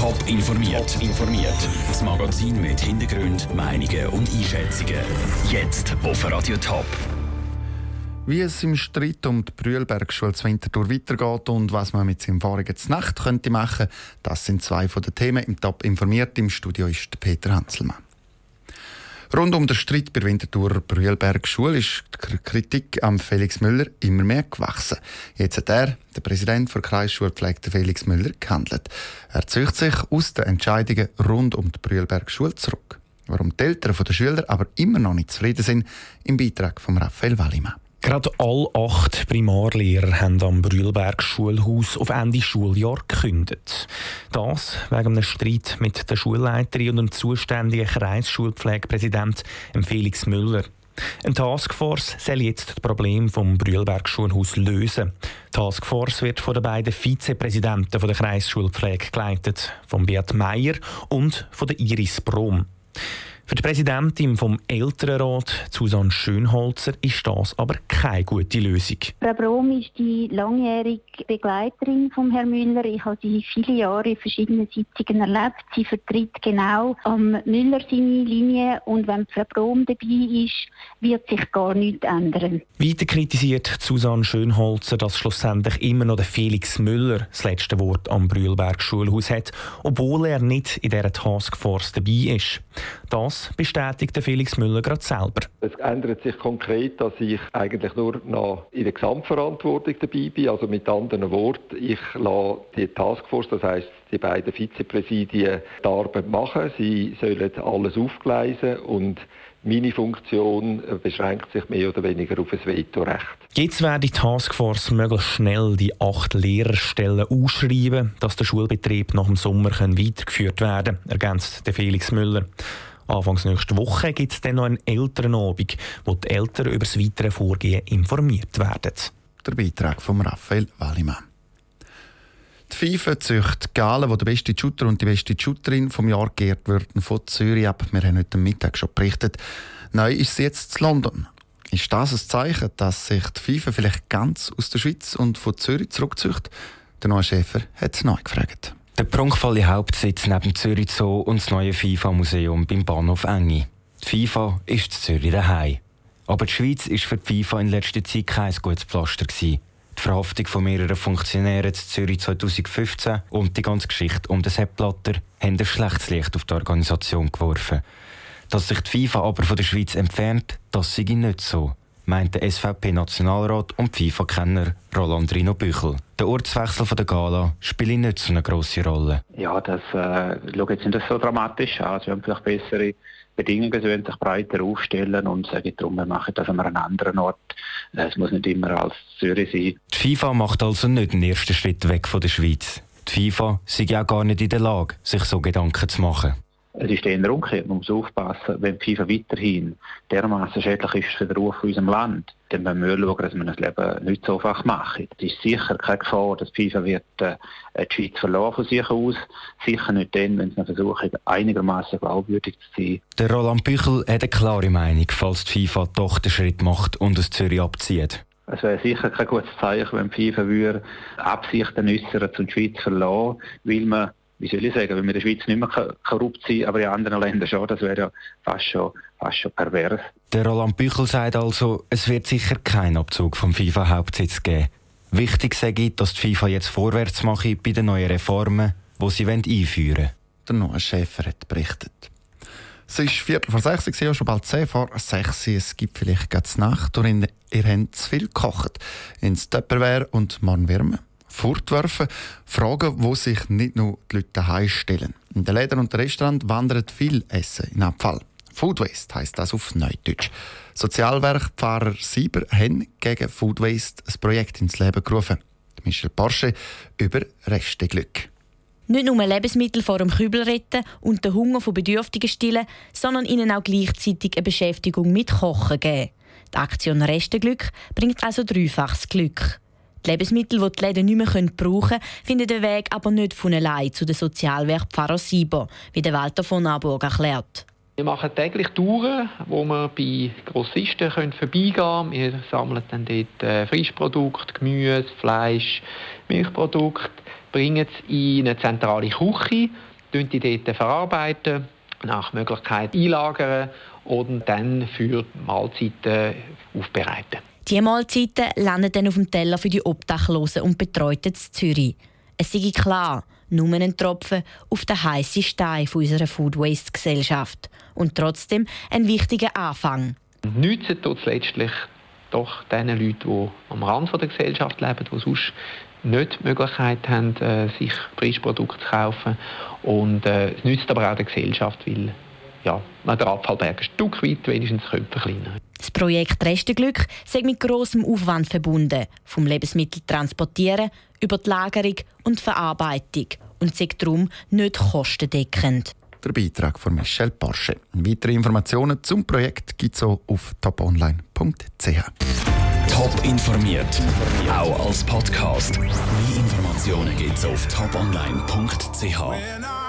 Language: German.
Top informiert. informiert. Das Magazin mit Hintergrund, Meinungen und Einschätzungen. Jetzt auf Radio Top. Wie es im Streit um die Brühlbergschule zu Winterthur weitergeht und was man mit seinem vorigen Nacht könnte machen, das sind zwei von den Themen im Top informiert. Im Studio ist Peter Hanselmann. Rund um den Streit bei Winterthur Brühlberg Schule ist die Kritik am Felix Müller immer mehr gewachsen. Jetzt hat er, der Präsident der Kreisschulpflege Felix Müller, gehandelt. Er zieht sich aus den Entscheidungen rund um die Brühlberg Schule zurück. Warum die Eltern der Schüler aber immer noch nicht zufrieden sind, im Beitrag von Raphael Wallimann. Gerade alle acht Primarlehrer haben am Brühlberg Schulhaus auf Ende Schuljahr gekündigt. Das wegen einem Streit mit der Schulleiterin und dem zuständigen Kreisschulpflegepräsident Felix Müller. Eine Taskforce soll jetzt das Problem vom Brühlberg Schulhaus lösen. Die Taskforce wird von den beiden Vizepräsidenten der Kreisschulpflege geleitet, von Beat Meier und von Iris Brom. Für die Präsidentin vom Elternrat, Susanne Schönholzer, ist das aber keine gute Lösung. Frau Brom ist die langjährige Begleiterin von Herrn Müller. Ich habe sie viele Jahre in verschiedenen Sitzungen erlebt. Sie vertritt genau am Müller seine Linie und wenn Frau Brom dabei ist, wird sich gar nichts ändern. Weiter kritisiert Susanne Schönholzer, dass schlussendlich immer noch der Felix Müller das letzte Wort am Brühlberg Schulhaus hat, obwohl er nicht in dieser Taskforce dabei ist. Das bestätigt Felix Müller gerade selber. Es ändert sich konkret, dass ich eigentlich nur noch in der Gesamtverantwortung dabei bin. Also mit anderen Worten, ich lasse die Taskforce, das heißt die beiden Vizepräsidien, die Arbeit machen. Sie sollen alles aufgleisen und meine Funktion beschränkt sich mehr oder weniger auf ein Vetorecht. Jetzt werde die Taskforce möglichst schnell die acht Lehrerstellen ausschreiben, dass der Schulbetrieb nach dem Sommer weitergeführt werden kann, ergänzt Felix Müller. Anfangs nächste Woche gibt es dann noch einen Elternabend, wo die Eltern über das weitere Vorgehen informiert werden. Der Beitrag von Raphael Wallimann. Die FIFA züchtet Galen, wo der beste Shooter und die beste Shooterin vom Jahr geehrt werden, von Zürich ab. Wir haben heute Mittag schon berichtet. Neu ist sie jetzt in London. Ist das ein Zeichen, dass sich die FIFA vielleicht ganz aus der Schweiz und von Zürich zurückzieht? Der neue Schäfer hat es neu gefragt. Der prunkvolle Hauptsitz neben Zürich Zoo und das neue FIFA-Museum beim Bahnhof Engi. Die FIFA ist in Zürich daheim. Aber die Schweiz ist für die FIFA in letzter Zeit kein gutes Pflaster. Gewesen. Die Verhaftung von mehreren Funktionären in Zürich 2015 und die ganze Geschichte um den Sepp Blatter haben ein schlechtes Licht auf die Organisation geworfen. Dass sich die FIFA aber von der Schweiz entfernt, das sei nicht so meint der SVP-Nationalrat und FIFA-Kenner Roland Rino Büchel. Der Ortswechsel von der Gala spielt nicht so eine grosse Rolle. Ja, das äh, schaut jetzt nicht so dramatisch an. Sie haben vielleicht bessere Bedingungen, sie wollen sich breiter aufstellen und sagen darum, wir machen das an einem anderen Ort. Äh, es muss nicht immer als Zürich sein. Die FIFA macht also nicht den ersten Schritt weg von der Schweiz. Die FIFA sei ja gar nicht in der Lage, sich so Gedanken zu machen. Es ist eher umgekehrt. Man muss aufpassen, wenn die FIFA weiterhin dermaßen schädlich ist für den Ruf unserem Land, dann müssen wir schauen, dass wir das Leben nicht so einfach machen. Es ist sicher keine Gefahr, dass die FIFA wird, äh, die Schweiz verloren von sich aus. Sicher nicht dann, wenn sie versuchen, einigermaßen glaubwürdig zu sein. Der Roland Büchel hat eine klare Meinung, falls die FIFA doch den Schritt macht und aus Zürich abzieht. Es wäre sicher kein gutes Zeichen, wenn die FIFA würde Absichten äußern, zum Schweiz verlassen, weil man wie soll ich sagen, wenn wir in der Schweiz nicht mehr korrupt sind, aber in anderen Ländern schon, das wäre ja fast schon, fast schon pervers. Der Roland Büchel sagt also, es wird sicher keinen Abzug vom FIFA-Hauptsitz geben. Wichtig sage dass die FIFA jetzt vorwärts macht bei den neuen Reformen, die sie einführen wollen. Der neue Schäfer hat berichtet. Es ist Viertel vor sechs, ich schon bald zehn vor sechs. Es gibt vielleicht ganz Nacht und ihr habt zu viel gekocht. Ins Tupperware und morgen wärmen fortwerfen. Fragen, wo sich nicht nur die Leute daheim stellen. In den Läden und Restaurants wandert viel Essen in Abfall. Food Waste heisst das auf Neudeutsch. Sozialwerk Pfarrer Sieber haben gegen Food Waste ein Projekt ins Leben gerufen. Michel Porsche über Resteglück. Nicht nur Lebensmittel vor dem Kübel retten und den Hunger von Bedürftigen stillen, sondern ihnen auch gleichzeitig eine Beschäftigung mit Kochen geben. Die Aktion Resteglück bringt also dreifaches Glück. Die Lebensmittel, die die Läden nicht mehr brauchen können, finden den Weg aber nicht von allein zu den Sozialwerk Pfarrer Sieber, wie der Walter von Naburg erklärt. Wir machen täglich Touren, wo wir bei Grossisten können vorbeigehen können. Wir sammeln dann dort äh, Frischprodukte, Gemüse, Fleisch, Milchprodukte, bringen es in eine zentrale Küche die dort verarbeiten, nach Möglichkeit einlagern und dann für Mahlzeiten aufbereiten. Die Mahlzeiten landen dann auf dem Teller für die Obdachlosen und Betreuten in Zürich. Es sei klar, nur ein Tropfen auf den heißen Stein unserer Food Waste Gesellschaft. Und trotzdem ein wichtiger Anfang. Nützen tut es letztlich doch den Leuten, die am Rand der Gesellschaft leben, die sonst nicht die Möglichkeit haben, äh, sich Preisprodukte zu kaufen. Und äh, es nützt aber auch der Gesellschaft, weil ja, man den Abfallberg ein Stück weit wenigstens verkleinern könnte. Das Projekt Resteglück sei mit großem Aufwand verbunden, vom Lebensmittel transportieren über die Lagerung und Verarbeitung und sei darum nicht kostendeckend. Der Beitrag von Michel Porsche. Weitere Informationen zum Projekt gibt es auch auf toponline.ch. Top informiert, auch als Podcast. Mehr Informationen gibt es auf toponline.ch.